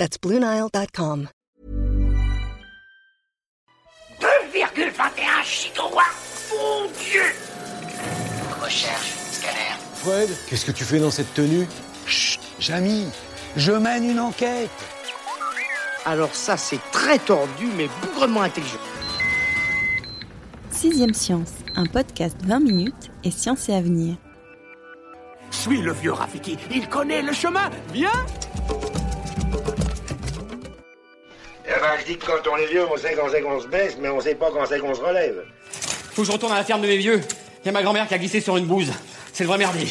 That's BlueNile.com. 2,21 gigawatts Mon Dieu Recherche, scanner. Fred, qu'est-ce que tu fais dans cette tenue? Chut, Jamy, je mène une enquête. Alors ça, c'est très tordu, mais bougrement intelligent. Sixième Science, un podcast 20 minutes et science et avenir. Suis le vieux Rafiki, il connaît le chemin. Viens Je dis que quand on est vieux, on sait quand c'est qu'on se baisse, mais on sait pas quand c'est qu'on se relève. Faut que je retourne à la ferme de mes vieux. Y a ma grand-mère qui a glissé sur une bouse. C'est le vrai merdier.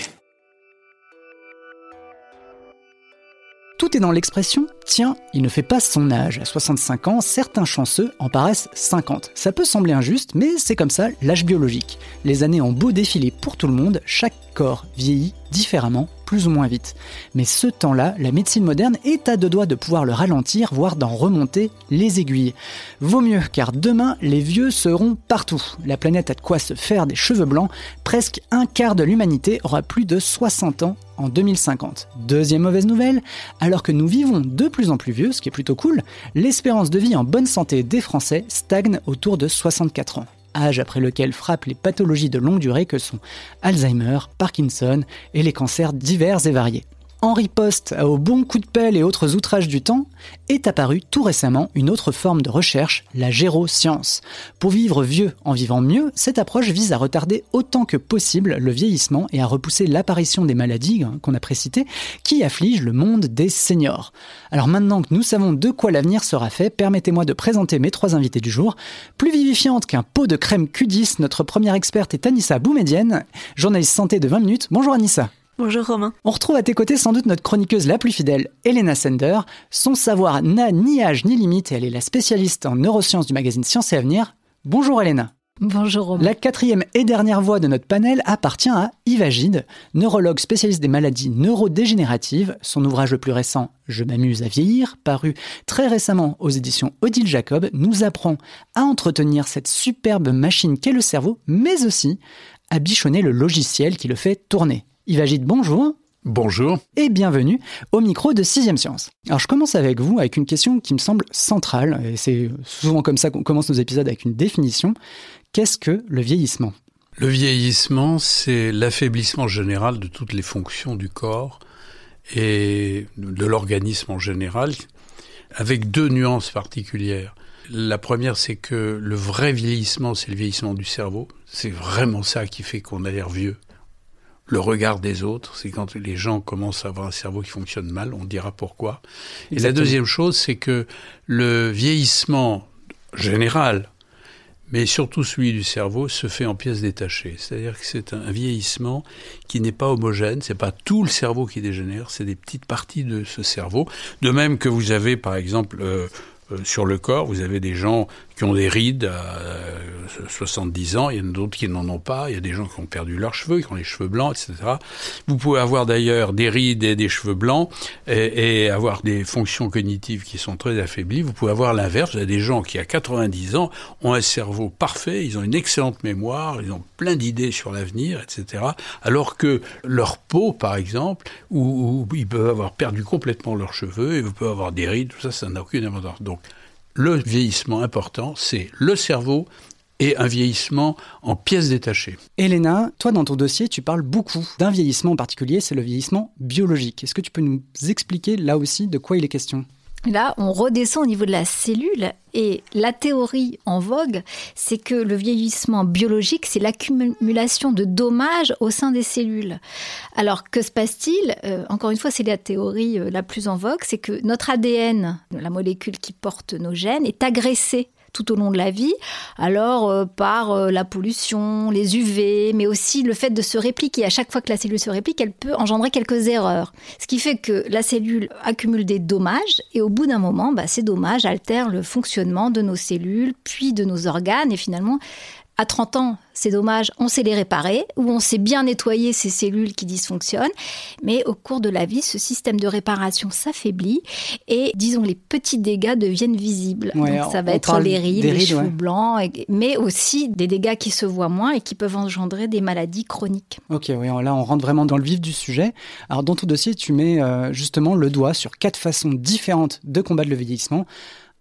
Tout est dans l'expression Tiens, il ne fait pas son âge. À 65 ans, certains chanceux en paraissent 50. Ça peut sembler injuste, mais c'est comme ça l'âge biologique. Les années ont beau défiler pour tout le monde, chaque corps vieillit différemment, plus ou moins vite. Mais ce temps-là, la médecine moderne est à deux doigts de pouvoir le ralentir, voire d'en remonter les aiguilles. Vaut mieux, car demain, les vieux seront partout. La planète a de quoi se faire des cheveux blancs. Presque un quart de l'humanité aura plus de 60 ans en 2050. Deuxième mauvaise nouvelle, alors que nous vivons de plus en plus vieux, ce qui est plutôt cool, l'espérance de vie en bonne santé des Français stagne autour de 64 ans âge après lequel frappent les pathologies de longue durée que sont Alzheimer, Parkinson et les cancers divers et variés. En riposte au bon coup de pelle et autres outrages du temps, est apparue tout récemment une autre forme de recherche, la géroscience. Pour vivre vieux en vivant mieux, cette approche vise à retarder autant que possible le vieillissement et à repousser l'apparition des maladies hein, qu'on a précitées qui affligent le monde des seniors. Alors maintenant que nous savons de quoi l'avenir sera fait, permettez-moi de présenter mes trois invités du jour. Plus vivifiante qu'un pot de crème Q10, notre première experte est Anissa Boumedienne, journaliste santé de 20 minutes. Bonjour Anissa. Bonjour Romain. On retrouve à tes côtés sans doute notre chroniqueuse la plus fidèle, Elena Sender. Son savoir n'a ni âge ni limite et elle est la spécialiste en neurosciences du magazine Science et Avenir. Bonjour Elena. Bonjour Romain. La quatrième et dernière voix de notre panel appartient à Yves Gide, neurologue spécialiste des maladies neurodégénératives. Son ouvrage le plus récent, Je m'amuse à vieillir, paru très récemment aux éditions Odile Jacob, nous apprend à entretenir cette superbe machine qu'est le cerveau, mais aussi à bichonner le logiciel qui le fait tourner. Yves Agide, bonjour. Bonjour. Et bienvenue au micro de Sixième Science. Alors je commence avec vous avec une question qui me semble centrale, et c'est souvent comme ça qu'on commence nos épisodes avec une définition. Qu'est-ce que le vieillissement? Le vieillissement, c'est l'affaiblissement général de toutes les fonctions du corps et de l'organisme en général, avec deux nuances particulières. La première, c'est que le vrai vieillissement, c'est le vieillissement du cerveau. C'est vraiment ça qui fait qu'on a l'air vieux le regard des autres, c'est quand les gens commencent à avoir un cerveau qui fonctionne mal, on dira pourquoi. Et la deuxième chose, c'est que le vieillissement général, mais surtout celui du cerveau, se fait en pièces détachées. C'est-à-dire que c'est un vieillissement qui n'est pas homogène, c'est pas tout le cerveau qui dégénère, c'est des petites parties de ce cerveau. De même que vous avez, par exemple, euh, euh, sur le corps, vous avez des gens qui ont des rides à 70 ans, il y en a d'autres qui n'en ont pas, il y a des gens qui ont perdu leurs cheveux, qui ont les cheveux blancs, etc. Vous pouvez avoir d'ailleurs des rides et des cheveux blancs et, avoir des fonctions cognitives qui sont très affaiblies. Vous pouvez avoir l'inverse, vous avez des gens qui à 90 ans ont un cerveau parfait, ils ont une excellente mémoire, ils ont plein d'idées sur l'avenir, etc. Alors que leur peau, par exemple, où, où ils peuvent avoir perdu complètement leurs cheveux, et vous pouvez avoir des rides, tout ça, ça n'a aucune importance. Donc, le vieillissement important, c'est le cerveau et un vieillissement en pièces détachées. Elena, toi dans ton dossier, tu parles beaucoup d'un vieillissement en particulier, c'est le vieillissement biologique. Est-ce que tu peux nous expliquer là aussi de quoi il est question? Là, on redescend au niveau de la cellule et la théorie en vogue, c'est que le vieillissement biologique, c'est l'accumulation de dommages au sein des cellules. Alors, que se passe-t-il? Euh, Encore une fois, c'est la théorie euh, la plus en vogue, c'est que notre ADN, la molécule qui porte nos gènes, est agressée tout au long de la vie. Alors euh, par euh, la pollution, les UV, mais aussi le fait de se répliquer. À chaque fois que la cellule se réplique, elle peut engendrer quelques erreurs. Ce qui fait que la cellule accumule des dommages et au bout d'un moment, bah, ces dommages altèrent le fonctionnement de nos cellules, puis de nos organes et finalement à 30 ans, c'est dommage, on sait les réparer, ou on sait bien nettoyer ces cellules qui dysfonctionnent, mais au cours de la vie, ce système de réparation s'affaiblit et, disons, les petits dégâts deviennent visibles. Donc, ça va être les rides, les cheveux blancs, mais aussi des dégâts qui se voient moins et qui peuvent engendrer des maladies chroniques. Ok, oui, là on rentre vraiment dans le vif du sujet. Alors dans ton dossier, tu mets euh, justement le doigt sur quatre façons différentes de combattre le vieillissement.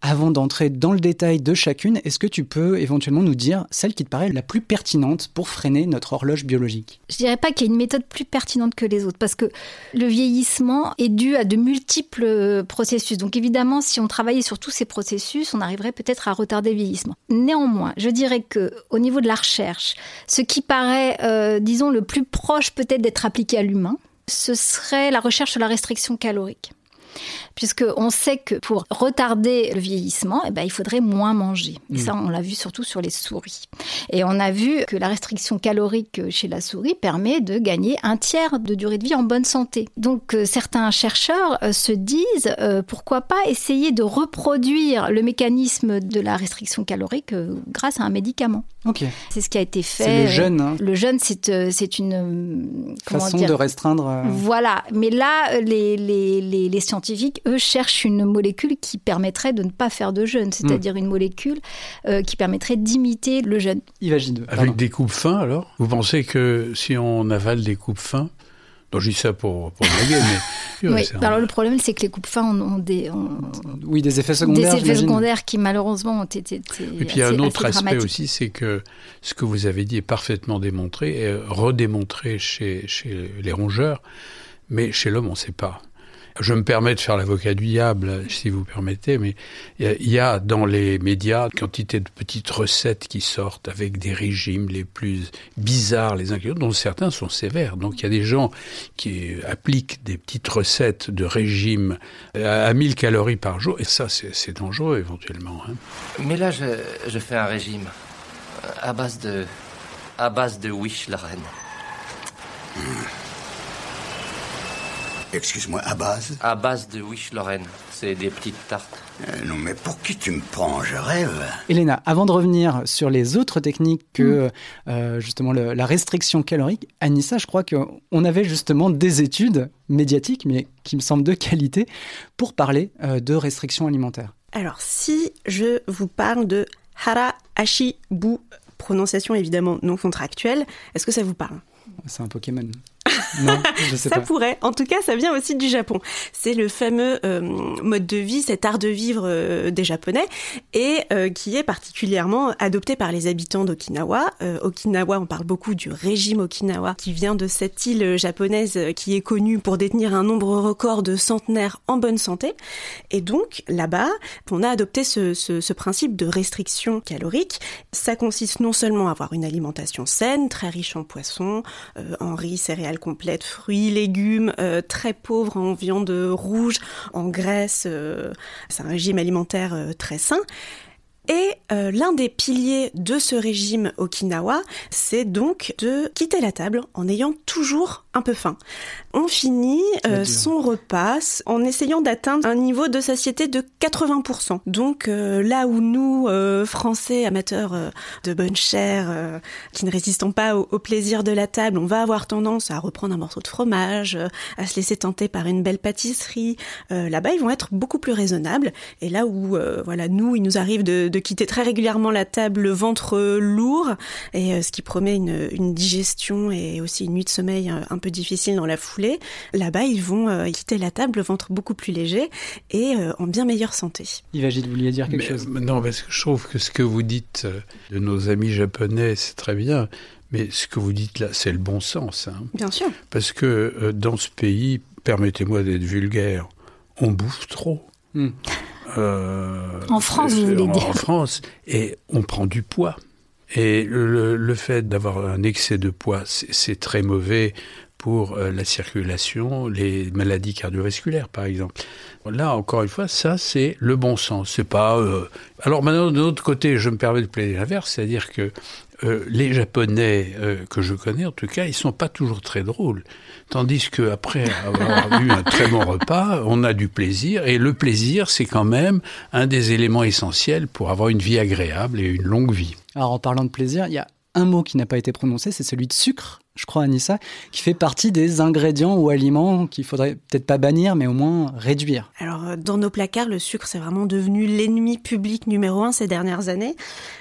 Avant d'entrer dans le détail de chacune, est-ce que tu peux éventuellement nous dire celle qui te paraît la plus pertinente pour freiner notre horloge biologique? Je dirais pas qu'il y a une méthode plus pertinente que les autres, parce que le vieillissement est dû à de multiples processus. Donc évidemment, si on travaillait sur tous ces processus, on arriverait peut-être à retarder le vieillissement. Néanmoins, je dirais que au niveau de la recherche, ce qui paraît, euh, disons, le plus proche peut-être d'être appliqué à l'humain, ce serait la recherche sur la restriction calorique puisqu'on sait que pour retarder le vieillissement, eh ben, il faudrait moins manger. Et mm. ça, on l'a vu surtout sur les souris. Et on a vu que la restriction calorique chez la souris permet de gagner un tiers de durée de vie en bonne santé. Donc euh, certains chercheurs euh, se disent, euh, pourquoi pas essayer de reproduire le mécanisme de la restriction calorique grâce à un médicament. C'est ce qui a été fait. C'est le jeûne. Hein. Le jeûne, c'est une façon de restreindre. Voilà, mais là, les, les, les, les scientifiques, eux, cherchent une molécule qui permettrait de ne pas faire de jeûne, c'est-à-dire une molécule euh, qui permettrait d'imiter le jeûne. Avec des coupes fins, alors? Vous pensez que si on avale des coupes fins, donc je dis ça pour, pour mais... oui, alors le problème, c'est que les coupes fins ont, des... oui, des effets secondaires, Des effets secondaires qui, malheureusement, ont été... Et puis, il y a un autre aspect aussi, c'est que ce que vous avez dit est parfaitement démontré, et redémontré chez, chez les rongeurs, mais chez l'homme, on ne sait pas je me permets de faire l'avocat du diable, si vous permettez, mais il y a dans les médias quantité de petites recettes qui sortent avec des régimes les plus bizarres les uns que les autres, dont certains sont sévères. Donc il y a des gens qui appliquent des petites recettes de régime à 1000 calories par jour, et ça c'est dangereux éventuellement. Hein. Mais là je, je, fais un régime à base de à base de Wish la reine. Excuse-moi, à base? À base de Wish Lorraine. C'est des petites tartes. Euh, non, mais pour qui tu me prends? Je rêve. Elena, avant de revenir sur les autres techniques que mm. euh, justement la restriction calorique, Anissa, je crois qu'on avait justement des études médiatiques, mais qui me semblent de qualité, pour parler euh, de restriction alimentaire. Alors, si je vous parle de Hara Bu, prononciation évidemment non contractuelle, est-ce que ça vous parle? C'est un Pokémon. Non, je sais ça pourrait. En tout cas, ça vient aussi du Japon. C'est le fameux euh, mode de vie, cet art de vivre euh, des Japonais, et euh, qui est particulièrement adopté par les habitants d'Okinawa. Okinawa, on parle beaucoup du régime Okinawa, qui vient de cette île japonaise qui est connue pour détenir un nombre record de centenaires en bonne santé. Et donc, là-bas, on a adopté ce, ce, ce principe de restriction calorique. Ça consiste non seulement à avoir une alimentation saine, très riche en poissons, en riz, céréales complète, fruits, légumes, euh, très pauvres en viande rouge, en graisse. Euh, c'est un régime alimentaire euh, très sain. Et l'un des piliers de ce régime Okinawa, c'est donc de quitter la table en ayant toujours un peu faim. On finit euh, son repas en essayant d'atteindre un niveau de satiété de 80%. Donc euh, là où nous, euh, Français amateurs de bonne chair, qui ne résistons pas au, plaisir de la table, on va avoir tendance à reprendre un morceau de fromage, à se laisser tenter par une belle pâtisserie. Là-bas, ils vont être beaucoup plus raisonnables. Et là où, voilà, nous, il nous arrive de, quitter très régulièrement la table, le ventre lourd, et ce qui promet une, une digestion et aussi une nuit de sommeil un peu difficile dans la foulée, là-bas, ils vont euh, quitter la table le ventre beaucoup plus léger et euh, en bien meilleure santé. Yves vous vouliez dire quelque chose? Non, parce que je trouve que ce que vous dites euh, de nos amis japonais, c'est très bien. Mais ce que vous dites là, c'est le bon sens. Hein. Bien sûr. Parce que dans ce pays, permettez-moi d'être vulgaire, on bouffe trop. Hmm. En France, vous voulez dire En France, et on prend du poids. Et le, le fait d'avoir un excès de poids, c'est très mauvais pour euh, la circulation, les maladies cardiovasculaires, par exemple. Là, encore une fois, ça, c'est le bon sens. C'est pas. Euh, Alors maintenant, de l'autre côté, je me permets de plaider l'inverse, c'est-à-dire que euh, les Japonais que je connais, en tout cas, ils sont pas toujours très drôles. Tandis qu'après avoir eu un très bon repas, on a du plaisir. Et le plaisir, c'est quand même un des éléments essentiels pour avoir une vie agréable et une longue vie. Alors en parlant de plaisir, il y a un mot qui n'a pas été prononcé, c'est celui de sucre je crois, Anissa, qui fait partie des ingrédients ou aliments qu'il faudrait peut-être pas bannir, mais au moins réduire. Alors, euh, dans nos placards, le sucre, c'est vraiment devenu l'ennemi public numéro un ces dernières années.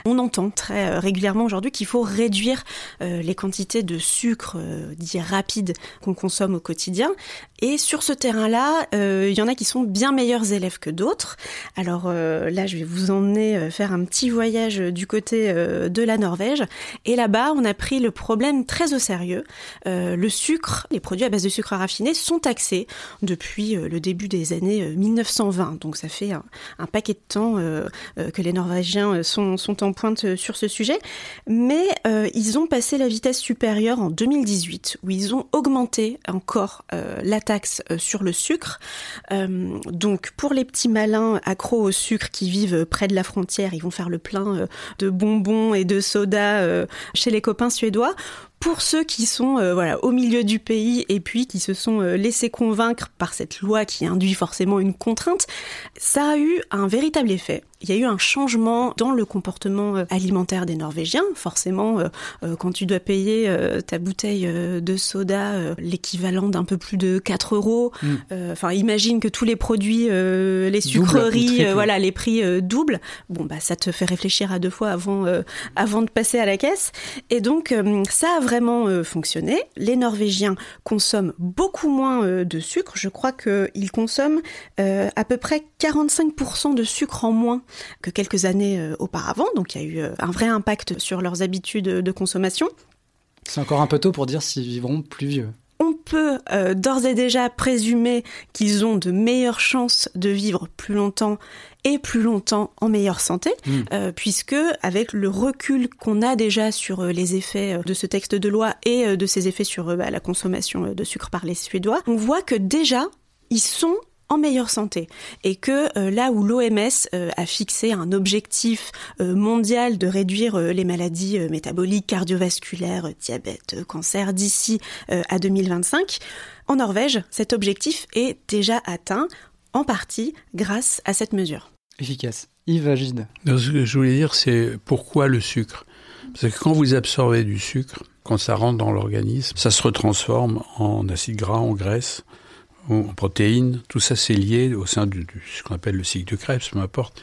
On entend très euh, régulièrement aujourd'hui qu'il faut réduire euh, les quantités de sucre dit rapide qu'on consomme au quotidien. Et sur ce terrain-là, il y en a qui sont bien meilleurs élèves que d'autres. Alors là, je vais vous emmener faire un petit voyage du côté de la Norvège. Et là-bas, on a pris le problème très au sérieux euh, le sucre, les produits à base de sucre raffiné sont taxés depuis euh, le début des années 1920. Euh, Donc ça fait un, paquet de temps que les Norvégiens sont, en pointe sur ce sujet. Mais ils ont passé la vitesse supérieure en 2018, où ils ont augmenté encore la taxe sur le sucre. donc pour les petits malins accros au sucre qui vivent près de la frontière, ils vont faire le plein de bonbons et de sodas chez les copains suédois pour ceux qui sont euh, voilà au milieu du pays et puis qui se sont euh, laissés convaincre par cette loi qui induit forcément une contrainte, ça a eu un véritable effet il y a eu un changement dans le comportement euh, alimentaire des Norvégiens. Forcément, euh, euh, quand tu dois payer ta bouteille de soda l'équivalent d'un peu plus de 4 euros, mm. enfin imagine que tous les produits, les sucreries, voilà, les prix doublent. Bon bah ça te fait réfléchir à deux fois avant avant de passer à la caisse. Et donc ça a vraiment fonctionné. Les Norvégiens consomment beaucoup moins de sucre. Je crois qu'ils consomment à peu près 45% de sucre en moins que quelques années euh, auparavant. Donc il y a eu euh, un vrai impact sur leurs habitudes de consommation. C'est encore un peu tôt pour dire s'ils vivront plus vieux on peut euh, d'ores et déjà présumer qu'ils ont de meilleures chances de vivre plus longtemps et plus longtemps en meilleure santé, hmm. puisque avec le recul qu'on a déjà sur les effets de ce texte de loi et de ses effets sur bah, la consommation de sucre par les Suédois, on voit que déjà ils sont en meilleure santé et que euh, là où l'OMS euh, a fixé un objectif euh, mondial de réduire les maladies métaboliques, cardiovasculaires, diabète, cancer d'ici à 2025, en Norvège, cet objectif est déjà atteint en partie grâce à cette mesure. Efficace. Yves Agide. Ce que je voulais dire, c'est pourquoi le sucre? Parce que quand vous absorbez du sucre, quand ça rentre dans l'organisme, ça se retransforme en acide gras, en graisse en protéines, tout ça c'est lié au sein de ce qu'on appelle le cycle de Krebs, peu importe.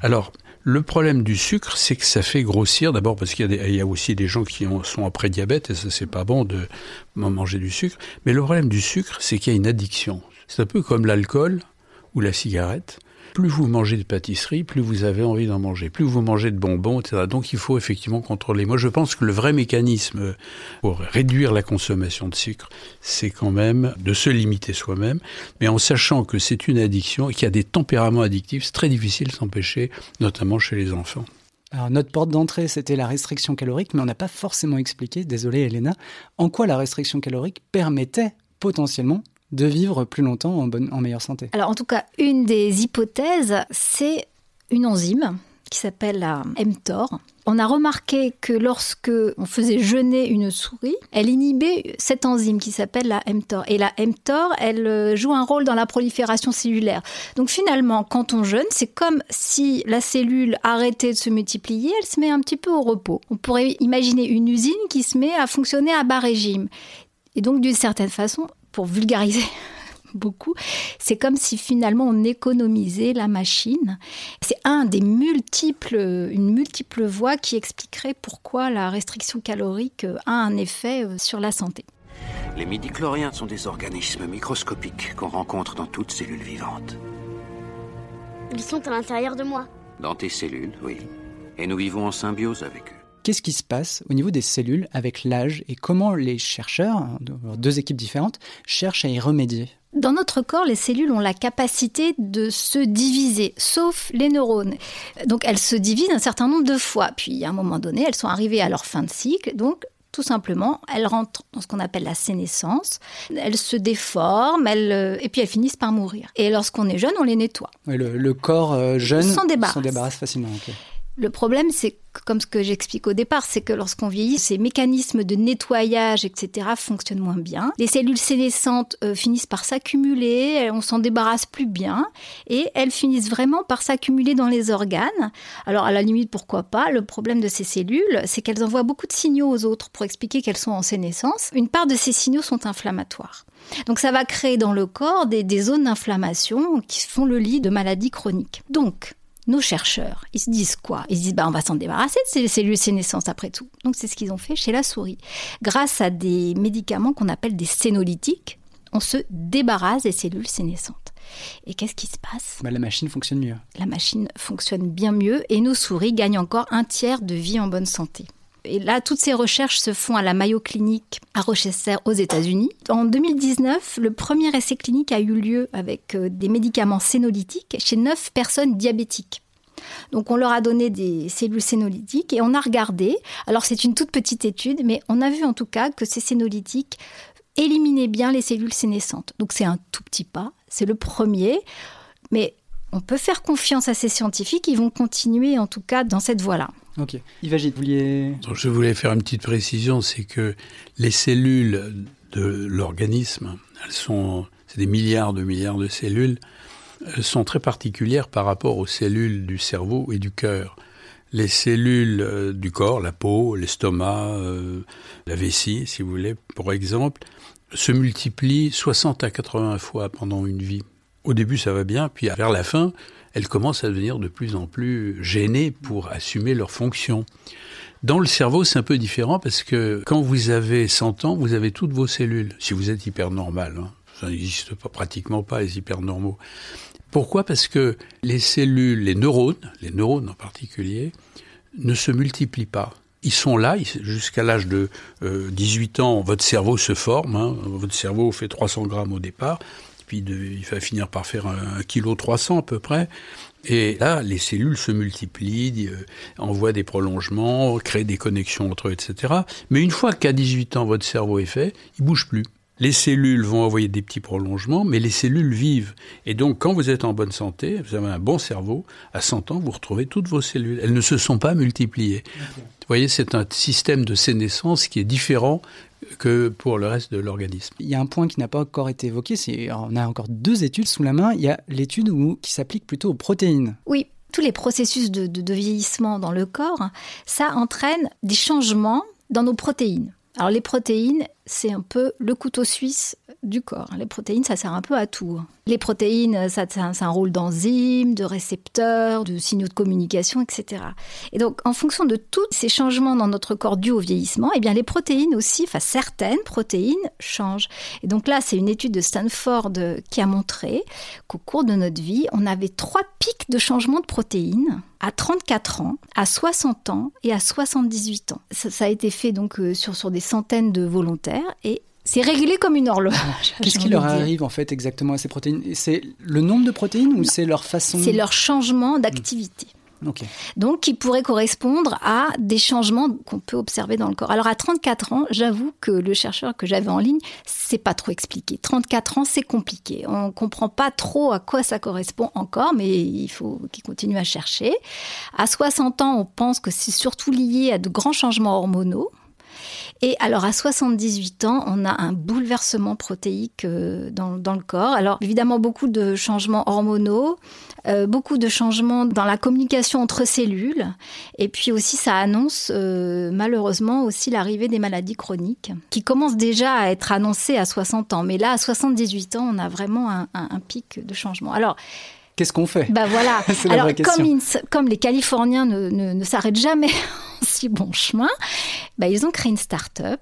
Alors, le problème du sucre, c'est que ça fait grossir, d'abord parce qu'il y, a aussi des gens qui sont après diabète, et ça c'est pas bon de manger du sucre, mais le problème du sucre, c'est qu'il y a une addiction. C'est un peu comme l'alcool ou la cigarette plus vous mangez de pâtisserie, plus vous avez envie d'en manger, plus vous mangez de bonbons, etc. Donc il faut effectivement contrôler. Moi je pense que le vrai mécanisme pour réduire la consommation de sucre, c'est quand même de se limiter soi-même, mais en sachant que c'est une addiction et qu'il y a des tempéraments addictifs, c'est très difficile de s'empêcher, notamment chez les enfants. Alors, notre porte d'entrée, c'était la restriction calorique, mais on n'a pas forcément expliqué, désolé Elena, en quoi la restriction calorique permettait potentiellement de vivre plus longtemps en, bonne, en meilleure santé Alors en tout cas, une des hypothèses, c'est une enzyme qui s'appelle la mTOR. On a remarqué que lorsque on faisait jeûner une souris, elle inhibait cette enzyme qui s'appelle la mTOR. Et la mTOR, elle euh, joue un rôle dans la prolifération cellulaire. Donc finalement, quand on jeûne, c'est comme si la cellule arrêtait de se multiplier, elle se met un petit peu au repos. On pourrait imaginer une usine qui se met à fonctionner à bas régime. Et donc d'une certaine façon, pour vulgariser beaucoup, c'est comme si finalement on économisait la machine. C'est un des multiples, une multiple voie qui expliquerait pourquoi la restriction calorique a un effet euh, sur la santé. Les midi-chloriens sont des organismes microscopiques qu'on rencontre dans toute cellule vivante. Ils sont à l'intérieur de moi. Dans tes cellules, oui. Et nous vivons en symbiose avec eux qu'est-ce qui se passe au niveau des cellules avec l'âge et comment les chercheurs, deux équipes différentes, cherchent à y remédier? Dans notre corps, les cellules ont la capacité de se diviser, sauf les neurones. Donc elles se divisent un certain nombre de fois. Puis à un moment donné, elles sont arrivées à leur fin de cycle. Donc Tout simplement, elles rentrent dans ce qu'on appelle la sénescence, elles se déforment, elles, euh, et puis elles finissent par mourir. Et lorsqu'on est jeune, on les nettoie. le, corps euh, jeune s'en débarrasse. débarrasse. facilement. Le problème, c'est comme ce que j'explique au départ, c'est que lorsqu'on vieillit, ces mécanismes de nettoyage, etc., fonctionnent moins bien. Les cellules sénescentes euh, finissent par s'accumuler, on s'en débarrasse plus bien, et elles finissent vraiment par s'accumuler dans les organes. Alors, à la limite, pourquoi pas? Le problème de ces cellules, c'est qu'elles envoient beaucoup de signaux aux autres pour expliquer qu'elles sont en sénescence. Une part de ces signaux sont inflammatoires. Donc ça va créer dans le corps des, des zones d'inflammation qui font le lit de maladies chroniques. Donc, nos chercheurs, ils se disent quoi? Ils se disent bah, on va s'en débarrasser de ces cellules sénescentes après tout. Donc c'est ce qu'ils ont fait chez la souris. Grâce à des médicaments qu'on appelle des sénolytiques, on se débarrasse des cellules sénescentes. Et qu'est-ce qui se passe? Bah, La machine fonctionne mieux. La machine fonctionne bien mieux et nos souris gagnent encore un tiers de vie en bonne santé. Et là, toutes ces recherches se font à la Mayo Clinic à Rochester aux États-Unis. En 2019, le premier essai clinique a eu lieu avec euh, des médicaments sénolytiques chez 9 personnes diabétiques. Donc on leur a donné des cellules sénolytiques et on a regardé. Alors c'est une toute petite étude, mais on a vu en tout cas que ces sénolytiques éliminaient bien les cellules sénescentes. Donc c'est un tout petit pas, c'est le premier, mais on peut faire confiance à ces scientifiques, ils vont continuer en tout cas dans cette voie-là. Ok. Yves vous vouliez... je voulais faire une petite précision, c'est que les cellules de l'organisme, elles sont, c'est des milliards de milliards de cellules, elles sont très particulières par rapport aux cellules du cerveau et du cœur. Les cellules euh, du corps, la peau, l'estomac, euh, la vessie, si vous voulez, pour exemple, se multiplient 60 à 80 fois pendant une vie. Au début, ça va bien, puis vers la fin, elles commencent à devenir de plus en plus gênées pour assumer leurs fonctions. Dans le cerveau, c'est un peu différent parce que quand vous avez 100 ans, vous avez toutes vos cellules, si vous êtes hyper normal. Hein. Ça n'existe pas, pratiquement pas, les hypernormaux. Pourquoi? Parce que les cellules, les neurones, les neurones en particulier, ne se multiplient pas. Ils sont là jusqu'à l'âge de 18 euh, ans. Votre cerveau se forme. Hein. votre cerveau fait 300 grammes au départ puis il va finir par faire un, kilo 300 à peu près. Et là, les cellules se multiplient, euh, envoient des prolongements, créent des connexions entre eux, etc. Mais une fois qu'à 18 ans, votre cerveau est fait, il bouge plus. Les cellules vont envoyer des petits prolongements, mais les cellules vivent. Et donc, quand vous êtes en bonne santé, vous avez un bon cerveau, à 100 ans, vous retrouvez toutes vos cellules. Elles ne se sont pas multipliées. Vous voyez, c'est un système de sénescence qui est différent que pour le reste de l'organisme. Il y a un point qui n'a pas encore été évoqué, c'est on a encore deux études sous la main. Il y a l'étude qui s'applique plutôt aux protéines. Oui, tous les processus de, vieillissement dans le corps, ça entraîne des changements dans nos protéines. Alors les protéines, c'est un peu le couteau suisse du corps. Les protéines, ça sert un peu à tout. Les protéines, ça, un rôle d'enzymes, de récepteurs, de signaux de communication, etc. Et donc, en fonction de tous ces changements dans notre corps dus au vieillissement, eh bien, les protéines aussi, enfin certaines protéines changent. Et donc là, c'est une étude de Stanford qui a montré qu'au cours de notre vie, on avait trois pics de changement de protéines à 34 ans, à 60 ans et à 78 ans. Ça, a été fait donc euh, sur, sur des centaines de volontaires et c'est réglé comme une horloge. Qu'est-ce qui leur arrive en fait exactement à ces protéines? C'est le nombre de protéines ou c'est leur façon? C'est leur changement d'activité. Donc, qui pourrait correspondre à des changements qu'on peut observer dans le corps. Alors, à 34 ans, j'avoue que le chercheur que j'avais en ligne, c'est pas trop expliqué. 34 ans, c'est compliqué. On comprend pas trop à quoi ça correspond encore, mais il faut qu'il continue à chercher. À 60 ans, on pense que c'est surtout lié à de grands changements hormonaux. Et alors à 78 ans, on a un bouleversement protéique euh, dans, le corps. Alors évidemment beaucoup de changements hormonaux, euh, beaucoup de changements dans la communication entre cellules. Et puis aussi ça annonce euh, malheureusement aussi l'arrivée des maladies chroniques qui commencent déjà à être annoncées à 60 ans. Mais là à 78 ans, on a vraiment un, pic de changement. Alors Qu'est-ce qu'on fait? Bah voilà. Alors comme, comme, les Californiens ne, ne s'arrêtent jamais si bon chemin, bah, ils ont créé une start-up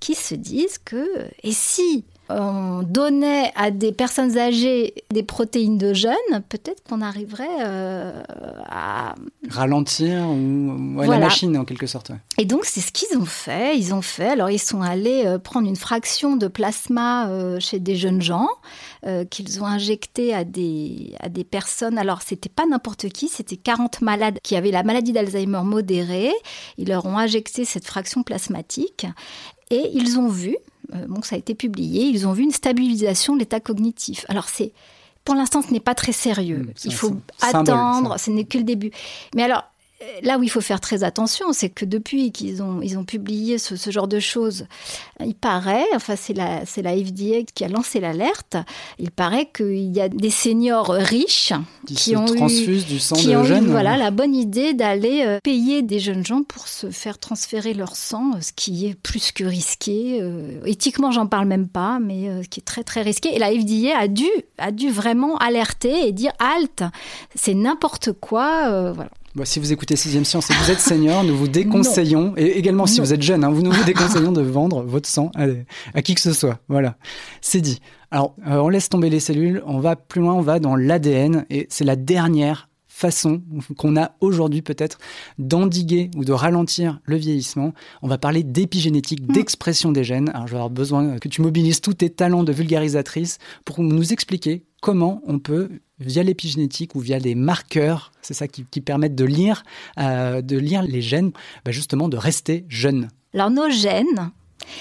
qui se disent que, et si on donnait à des personnes âgées des protéines de jeunes, peut-être qu'on arriverait euh, à ralentir ou la machine en quelque sorte. Et donc c'est ce qu'ils ont fait. Ils ont fait. Alors ils sont allés euh, prendre une fraction de plasma euh, chez des jeunes gens euh, qu'ils ont injecté à des à des personnes. Alors c'était pas n'importe qui, c'était 40 malades qui avaient la maladie d'Alzheimer modérée. Ils leur ont injecté cette fraction plasmatique et ils ont vu. Bon, ça a été publié. Ils ont vu une stabilisation de l'état cognitif. Alors c'est pour l'instant, ce n'est pas très sérieux. Il faut attendre, ce n'est que le début. Mais alors, là où il faut faire très attention, c'est que depuis qu'ils ont, ils ont publié ce, genre de choses, il paraît, enfin c'est la, c'est la FDA qui a lancé l'alerte, il paraît qu'il y a des seniors riches qui, ont transfusent du sang qui de ont jeunes. Eu, voilà, la bonne idée d'aller euh, payer des jeunes gens pour se faire transférer leur sang, ce qui est plus que risqué. Euh, éthiquement, j'en parle même pas, mais euh, ce qui est très très risqué. Et la FDA a dû, a dû vraiment alerter et dire halte, c'est n'importe quoi, voilà. Bah, si vous écoutez Sixième Science et que vous êtes senior, nous vous déconseillons, et également si vous êtes jeune, hein, nous vous déconseillons de vendre votre sang à, qui que ce soit. Voilà, c'est dit. Alors, euh, on laisse tomber les cellules, on va plus loin, on va dans l'ADN, et c'est la dernière façon qu'on a aujourd'hui peut-être d'endiguer ou de ralentir le vieillissement. On va parler d'épigénétique, mm. d'expression des gènes. Alors je vais avoir besoin que tu mobilises tous tes talents de vulgarisatrice pour nous expliquer comment on peut, via l'épigénétique ou via des marqueurs, c'est ça qui, permettent de lire, euh, de lire les gènes, bah, justement de rester jeune. Alors nos gènes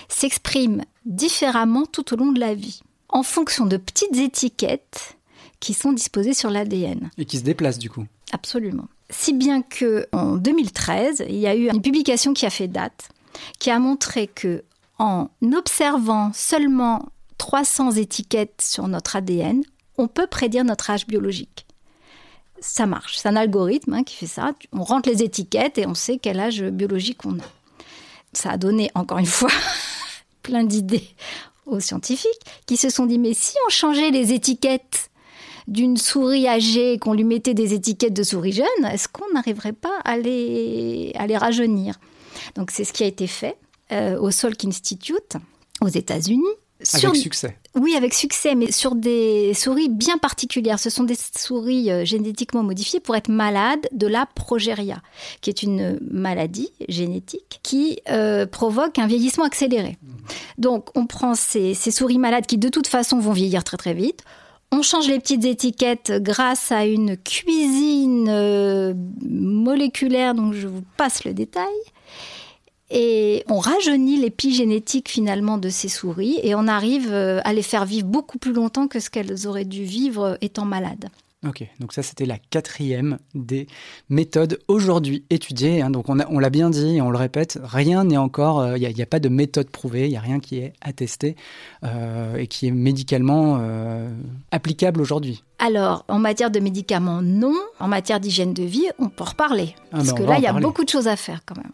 s'expriment différemment tout au long de la vie, en fonction de petites étiquettes qui sont disposées sur l'ADN. Et qui se déplacent du coup. Absolument. Si bien que en 2013, il y a eu une publication qui a fait date, qui a montré que en observant seulement 300 étiquettes sur notre ADN, on peut prédire notre âge biologique. Ça marche, c'est un algorithme hein, qui fait ça. On rentre les étiquettes et on sait quel âge biologique on a. Ça a donné, encore une fois, plein d'idées aux scientifiques qui se sont dit, mais si on changeait les étiquettes d'une souris âgée, qu'on lui mettait des étiquettes de souris jeune, est-ce qu'on n'arriverait pas à les, à les rajeunir? Donc c'est ce qui a été fait euh, au Salk Institute aux États-Unis. Avec succès. Oui, avec succès, mais sur des souris bien particulières. Ce sont des souris euh, génétiquement modifiées pour être malades de la progéria, qui est une maladie génétique qui euh, provoque un vieillissement accéléré. Donc, on prend ces, souris malades qui, de toute façon, vont vieillir très très vite. On change les petites étiquettes grâce à une cuisine euh, moléculaire dont je vous passe le détail. Et on rajeunit l'épigénétique finalement de ces souris et on arrive euh, à les faire vivre beaucoup plus longtemps que ce qu'elles auraient dû vivre étant malades. Ok, donc ça c'était la quatrième des méthodes aujourd'hui étudiées. Hein. donc on, on l'a bien dit et on le répète, rien n'est encore, il euh, n'y a, pas de méthode prouvée, il n'y a rien qui est attesté euh, et qui est médicalement applicable aujourd'hui. Alors, en matière de médicaments, non. En matière d'hygiène de vie, on peut reparler. Ah parce ben, que là, il y a beaucoup de choses à faire quand même.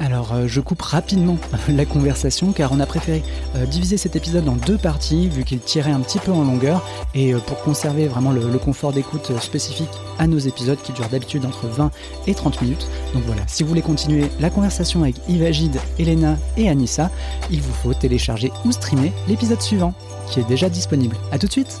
Alors euh, je coupe rapidement la conversation car on a préféré euh, diviser cet épisode en deux parties vu qu'il tirait un petit peu en longueur et euh, pour conserver vraiment le, confort d'écoute spécifique à nos épisodes qui durent d'habitude entre 20 et 30 minutes. Donc voilà, si vous voulez continuer la conversation avec Ivagide, Elena et Anissa, il vous faut télécharger ou streamer l'épisode suivant qui est déjà disponible. A tout de suite